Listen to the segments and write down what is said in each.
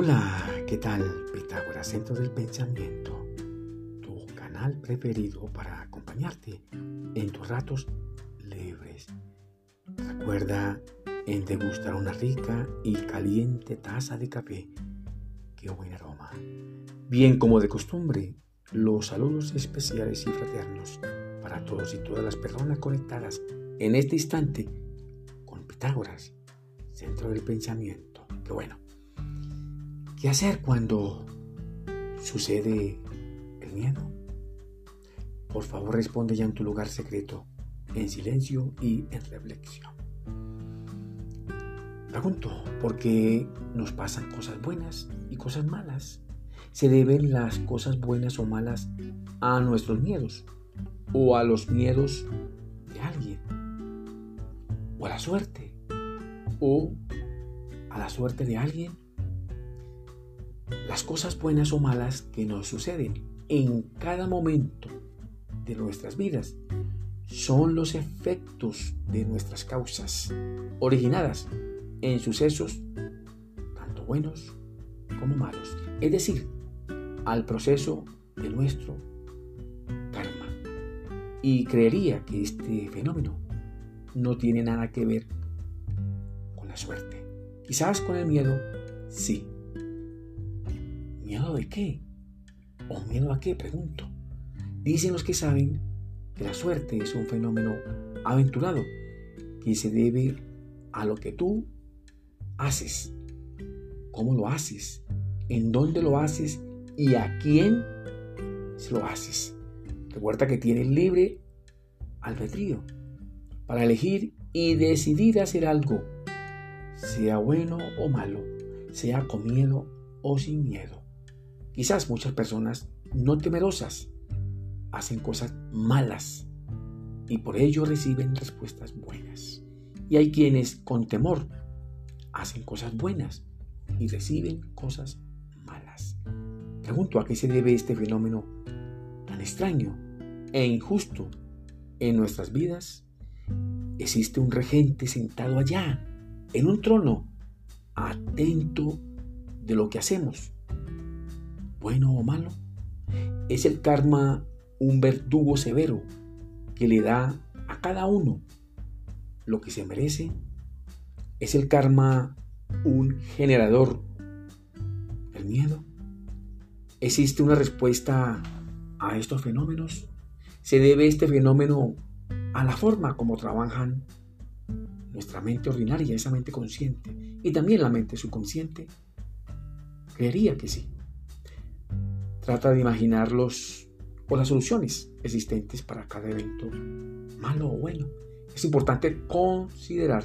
Hola, ¿qué tal? Pitágoras, Centro del Pensamiento, tu canal preferido para acompañarte en tus ratos libres. Recuerda en degustar una rica y caliente taza de café. ¡Qué buen aroma! Bien como de costumbre, los saludos especiales y fraternos para todos y todas las personas conectadas en este instante con Pitágoras, Centro del Pensamiento. ¡Qué bueno! ¿Qué hacer cuando sucede el miedo? Por favor responde ya en tu lugar secreto, en silencio y en reflexión. Pregunto, ¿por qué nos pasan cosas buenas y cosas malas? ¿Se deben las cosas buenas o malas a nuestros miedos o a los miedos de alguien? ¿O a la suerte? ¿O a la suerte de alguien? Las cosas buenas o malas que nos suceden en cada momento de nuestras vidas son los efectos de nuestras causas, originadas en sucesos tanto buenos como malos, es decir, al proceso de nuestro karma. Y creería que este fenómeno no tiene nada que ver con la suerte. Quizás con el miedo, sí ¿Miedo de qué? ¿O miedo a qué? Pregunto. Dicen los que saben que la suerte es un fenómeno aventurado que se debe a lo que tú haces, cómo lo haces, en dónde lo haces y a quién se lo haces. Recuerda que tienes libre albedrío para elegir y decidir hacer algo, sea bueno o malo, sea con miedo o sin miedo. Quizás muchas personas no temerosas hacen cosas malas y por ello reciben respuestas buenas. Y hay quienes con temor hacen cosas buenas y reciben cosas malas. Pregunto a qué se debe este fenómeno tan extraño e injusto en nuestras vidas. Existe un regente sentado allá, en un trono, atento de lo que hacemos bueno o malo? ¿Es el karma un verdugo severo que le da a cada uno lo que se merece? ¿Es el karma un generador del miedo? ¿Existe una respuesta a estos fenómenos? ¿Se debe este fenómeno a la forma como trabajan nuestra mente ordinaria, esa mente consciente, y también la mente subconsciente? Creería que sí. Trata de imaginar los o las soluciones existentes para cada evento, malo o bueno. Es importante considerar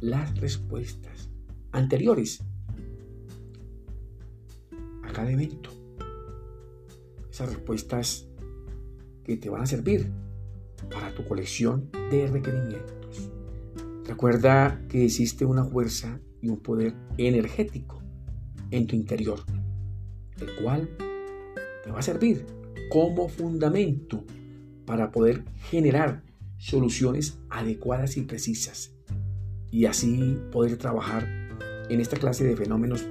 las respuestas anteriores a cada evento. Esas respuestas que te van a servir para tu colección de requerimientos. Recuerda que existe una fuerza y un poder energético en tu interior, el cual va a servir como fundamento para poder generar soluciones adecuadas y precisas y así poder trabajar en esta clase de fenómenos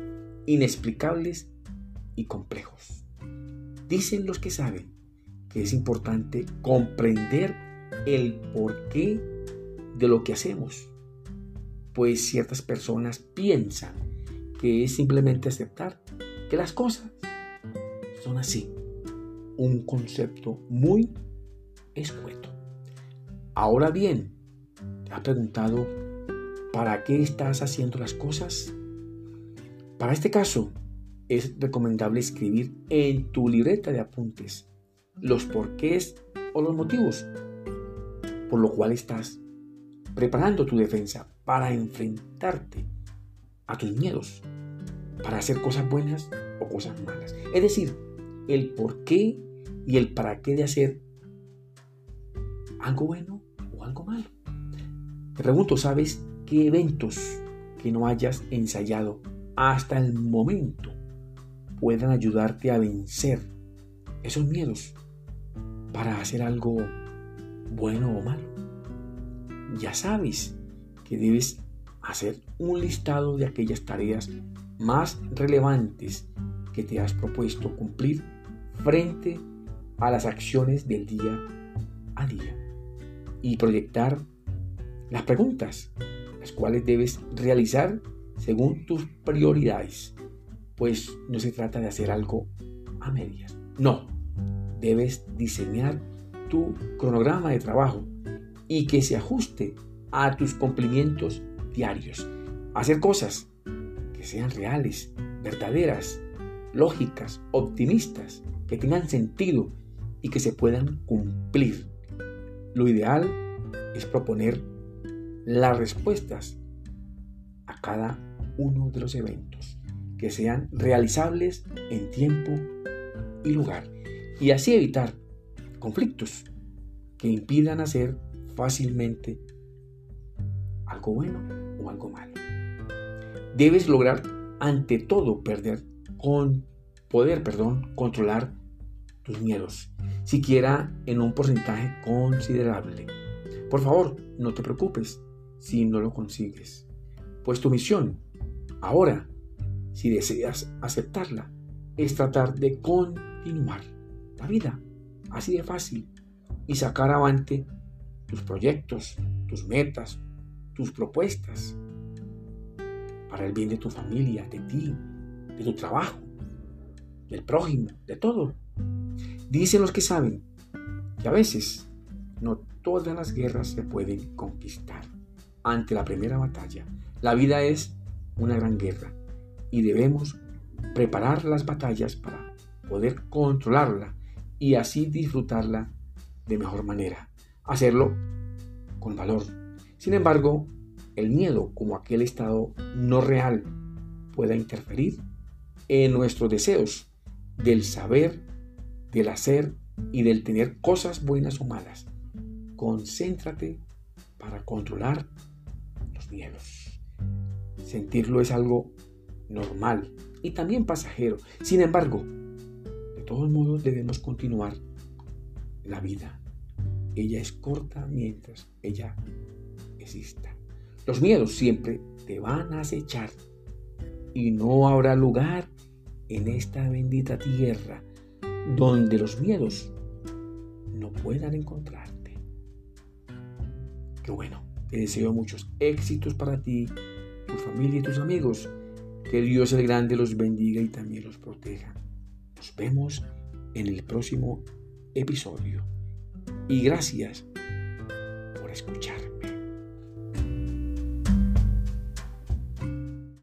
inexplicables y complejos. Dicen los que saben que es importante comprender el porqué de lo que hacemos, pues ciertas personas piensan que es simplemente aceptar que las cosas son así. Un concepto muy escueto. Ahora bien, ¿te has preguntado para qué estás haciendo las cosas? Para este caso, es recomendable escribir en tu libreta de apuntes los porqués o los motivos por lo cual estás preparando tu defensa para enfrentarte a tus miedos, para hacer cosas buenas o cosas malas. Es decir, el por qué y el para qué de hacer algo bueno o algo malo. Te pregunto, ¿sabes qué eventos que no hayas ensayado hasta el momento puedan ayudarte a vencer esos miedos para hacer algo bueno o malo? Ya sabes que debes hacer un listado de aquellas tareas más relevantes que te has propuesto cumplir frente a las acciones del día a día y proyectar las preguntas, las cuales debes realizar según tus prioridades, pues no se trata de hacer algo a medias, no, debes diseñar tu cronograma de trabajo y que se ajuste a tus cumplimientos diarios, hacer cosas que sean reales, verdaderas, lógicas, optimistas, que tengan sentido y que se puedan cumplir. Lo ideal es proponer las respuestas a cada uno de los eventos, que sean realizables en tiempo y lugar, y así evitar conflictos que impidan hacer fácilmente algo bueno o algo malo. Debes lograr ante todo perder con poder, perdón, controlar tus miedos, siquiera en un porcentaje considerable. Por favor, no te preocupes si no lo consigues, pues tu misión, ahora, si deseas aceptarla, es tratar de continuar la vida, así de fácil, y sacar adelante tus proyectos, tus metas, tus propuestas, para el bien de tu familia, de ti, de tu trabajo, del prójimo, de todo. Dicen los que saben que a veces no todas las guerras se pueden conquistar. Ante la primera batalla, la vida es una gran guerra y debemos preparar las batallas para poder controlarla y así disfrutarla de mejor manera. Hacerlo con valor. Sin embargo, el miedo como aquel estado no real pueda interferir en nuestros deseos del saber, del hacer y del tener cosas buenas o malas. Concéntrate para controlar los miedos. Sentirlo es algo normal y también pasajero. Sin embargo, de todos modos debemos continuar la vida. Ella es corta mientras ella exista. Los miedos siempre te van a acechar y no habrá lugar en esta bendita tierra donde los miedos no puedan encontrarte. Qué bueno, te deseo muchos éxitos para ti, tu familia y tus amigos. Que Dios el Grande los bendiga y también los proteja. Nos vemos en el próximo episodio. Y gracias por escuchar.